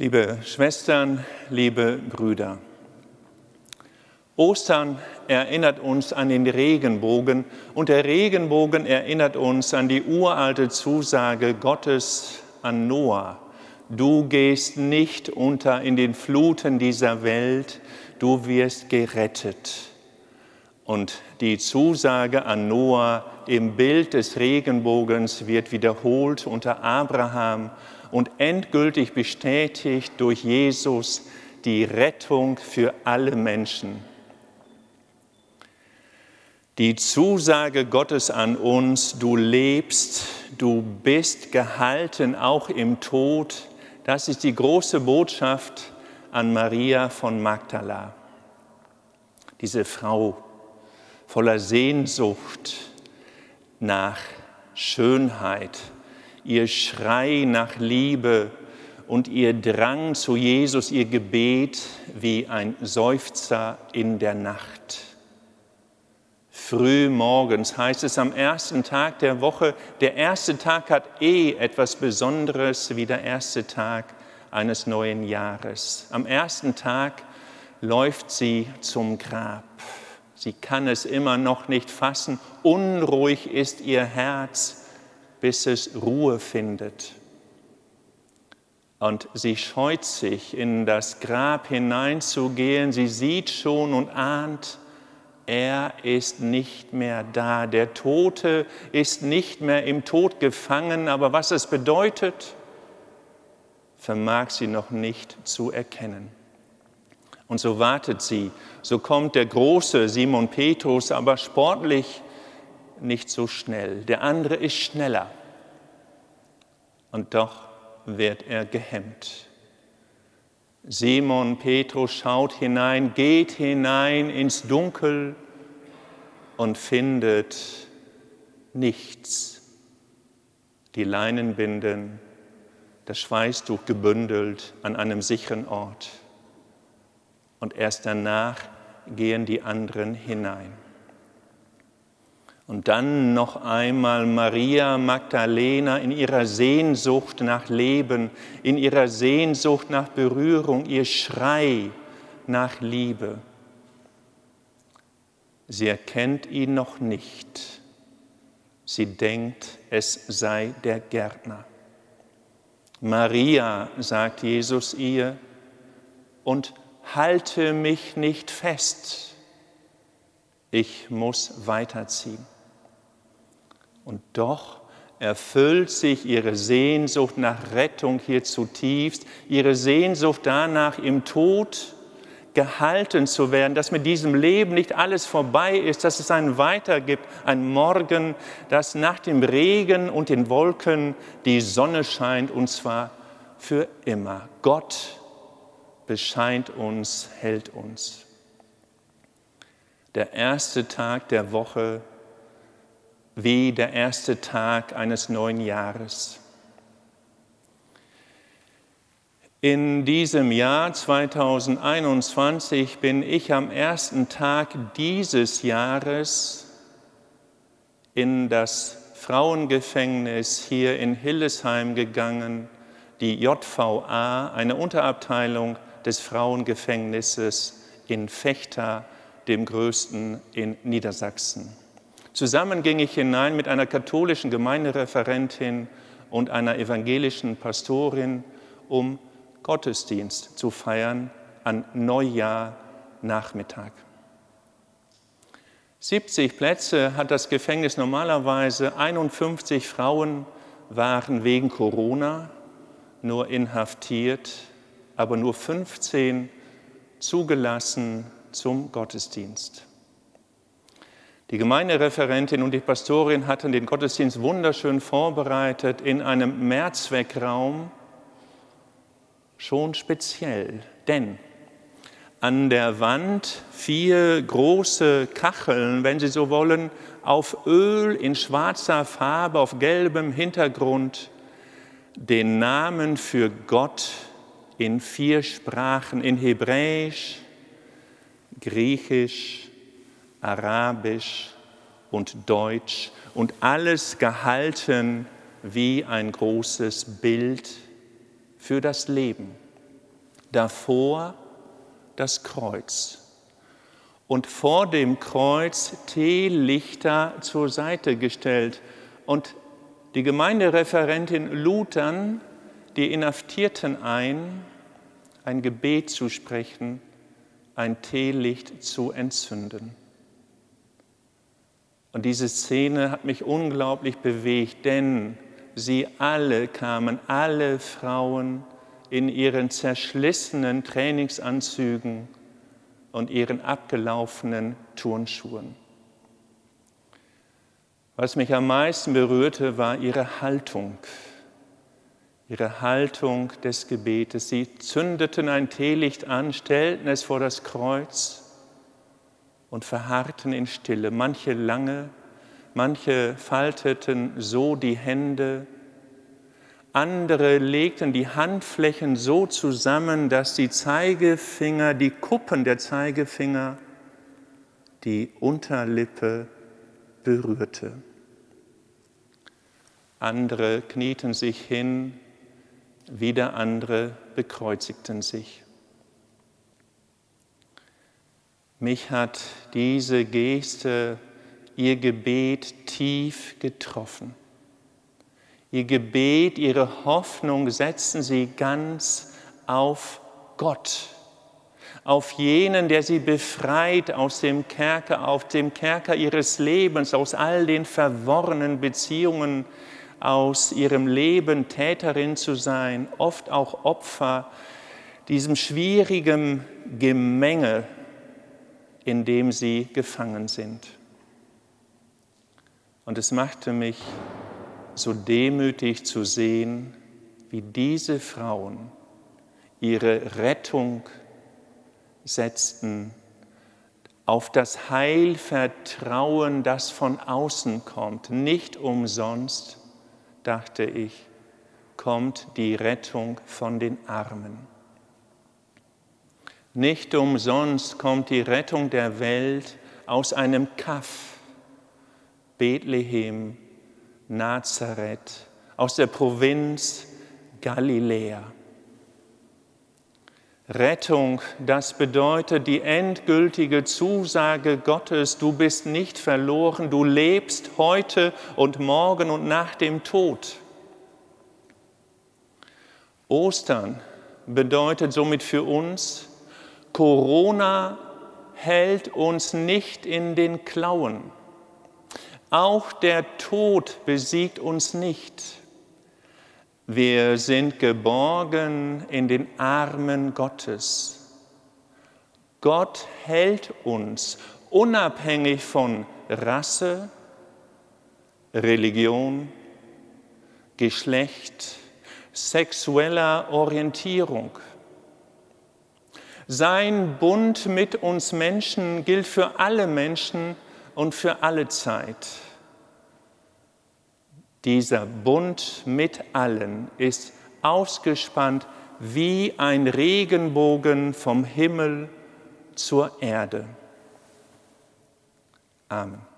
Liebe Schwestern, liebe Brüder, Ostern erinnert uns an den Regenbogen und der Regenbogen erinnert uns an die uralte Zusage Gottes an Noah. Du gehst nicht unter in den Fluten dieser Welt, du wirst gerettet. Und die Zusage an Noah im Bild des Regenbogens wird wiederholt unter Abraham und endgültig bestätigt durch Jesus die Rettung für alle Menschen. Die Zusage Gottes an uns, du lebst, du bist gehalten auch im Tod, das ist die große Botschaft an Maria von Magdala. Diese Frau voller Sehnsucht nach Schönheit, ihr Schrei nach Liebe und ihr Drang zu Jesus, ihr Gebet wie ein Seufzer in der Nacht. Früh morgens heißt es am ersten Tag der Woche, der erste Tag hat eh etwas Besonderes wie der erste Tag eines neuen Jahres. Am ersten Tag läuft sie zum Grab. Sie kann es immer noch nicht fassen. Unruhig ist ihr Herz bis es Ruhe findet. Und sie scheut sich, in das Grab hineinzugehen. Sie sieht schon und ahnt, er ist nicht mehr da. Der Tote ist nicht mehr im Tod gefangen. Aber was es bedeutet, vermag sie noch nicht zu erkennen. Und so wartet sie. So kommt der große Simon Petrus, aber sportlich nicht so schnell, der andere ist schneller. Und doch wird er gehemmt. Simon Petrus schaut hinein, geht hinein ins Dunkel und findet nichts. Die Leinenbinden, das Schweißtuch gebündelt an einem sicheren Ort. Und erst danach gehen die anderen hinein. Und dann noch einmal Maria Magdalena in ihrer Sehnsucht nach Leben, in ihrer Sehnsucht nach Berührung, ihr Schrei nach Liebe. Sie erkennt ihn noch nicht. Sie denkt, es sei der Gärtner. Maria, sagt Jesus ihr, und halte mich nicht fest. Ich muss weiterziehen. Und doch erfüllt sich ihre Sehnsucht nach Rettung hier zutiefst, ihre Sehnsucht danach, im Tod gehalten zu werden, dass mit diesem Leben nicht alles vorbei ist, dass es einen Weiter gibt, ein Morgen, dass nach dem Regen und den Wolken die Sonne scheint und zwar für immer. Gott bescheint uns, hält uns. Der erste Tag der Woche wie der erste Tag eines neuen Jahres. In diesem Jahr 2021 bin ich am ersten Tag dieses Jahres in das Frauengefängnis hier in Hillesheim gegangen, die JVA, eine Unterabteilung des Frauengefängnisses in Vechta, dem größten in Niedersachsen. Zusammen ging ich hinein mit einer katholischen Gemeindereferentin und einer evangelischen Pastorin, um Gottesdienst zu feiern an Neujahr Nachmittag. 70 Plätze hat das Gefängnis normalerweise, 51 Frauen waren wegen Corona nur inhaftiert, aber nur 15 zugelassen zum Gottesdienst. Die Gemeindereferentin und die Pastorin hatten den Gottesdienst wunderschön vorbereitet in einem Mehrzweckraum, schon speziell, denn an der Wand vier große Kacheln, wenn Sie so wollen, auf Öl in schwarzer Farbe, auf gelbem Hintergrund, den Namen für Gott in vier Sprachen, in Hebräisch, Griechisch, Arabisch und Deutsch und alles gehalten wie ein großes Bild für das Leben. Davor das Kreuz. Und vor dem Kreuz Teelichter zur Seite gestellt. Und die Gemeindereferentin dann die Inhaftierten ein, ein Gebet zu sprechen, ein Teelicht zu entzünden. Und diese Szene hat mich unglaublich bewegt, denn sie alle kamen, alle Frauen in ihren zerschlissenen Trainingsanzügen und ihren abgelaufenen Turnschuhen. Was mich am meisten berührte, war ihre Haltung, ihre Haltung des Gebetes. Sie zündeten ein Teelicht an, stellten es vor das Kreuz und verharrten in Stille. Manche lange, manche falteten so die Hände, andere legten die Handflächen so zusammen, dass die Zeigefinger, die Kuppen der Zeigefinger, die Unterlippe berührte. Andere knieten sich hin, wieder andere bekreuzigten sich. Mich hat diese Geste, ihr Gebet tief getroffen. Ihr Gebet, ihre Hoffnung setzen sie ganz auf Gott, auf jenen, der sie befreit aus dem Kerker, auf dem Kerker ihres Lebens, aus all den verworrenen Beziehungen, aus ihrem Leben Täterin zu sein, oft auch Opfer, diesem schwierigen Gemenge in dem sie gefangen sind. Und es machte mich so demütig zu sehen, wie diese Frauen ihre Rettung setzten, auf das Heil vertrauen, das von außen kommt. Nicht umsonst, dachte ich, kommt die Rettung von den Armen. Nicht umsonst kommt die Rettung der Welt aus einem Kaff, Bethlehem, Nazareth, aus der Provinz Galiläa. Rettung, das bedeutet die endgültige Zusage Gottes, du bist nicht verloren, du lebst heute und morgen und nach dem Tod. Ostern bedeutet somit für uns, Corona hält uns nicht in den Klauen. Auch der Tod besiegt uns nicht. Wir sind geborgen in den Armen Gottes. Gott hält uns unabhängig von Rasse, Religion, Geschlecht, sexueller Orientierung. Sein Bund mit uns Menschen gilt für alle Menschen und für alle Zeit. Dieser Bund mit allen ist ausgespannt wie ein Regenbogen vom Himmel zur Erde. Amen.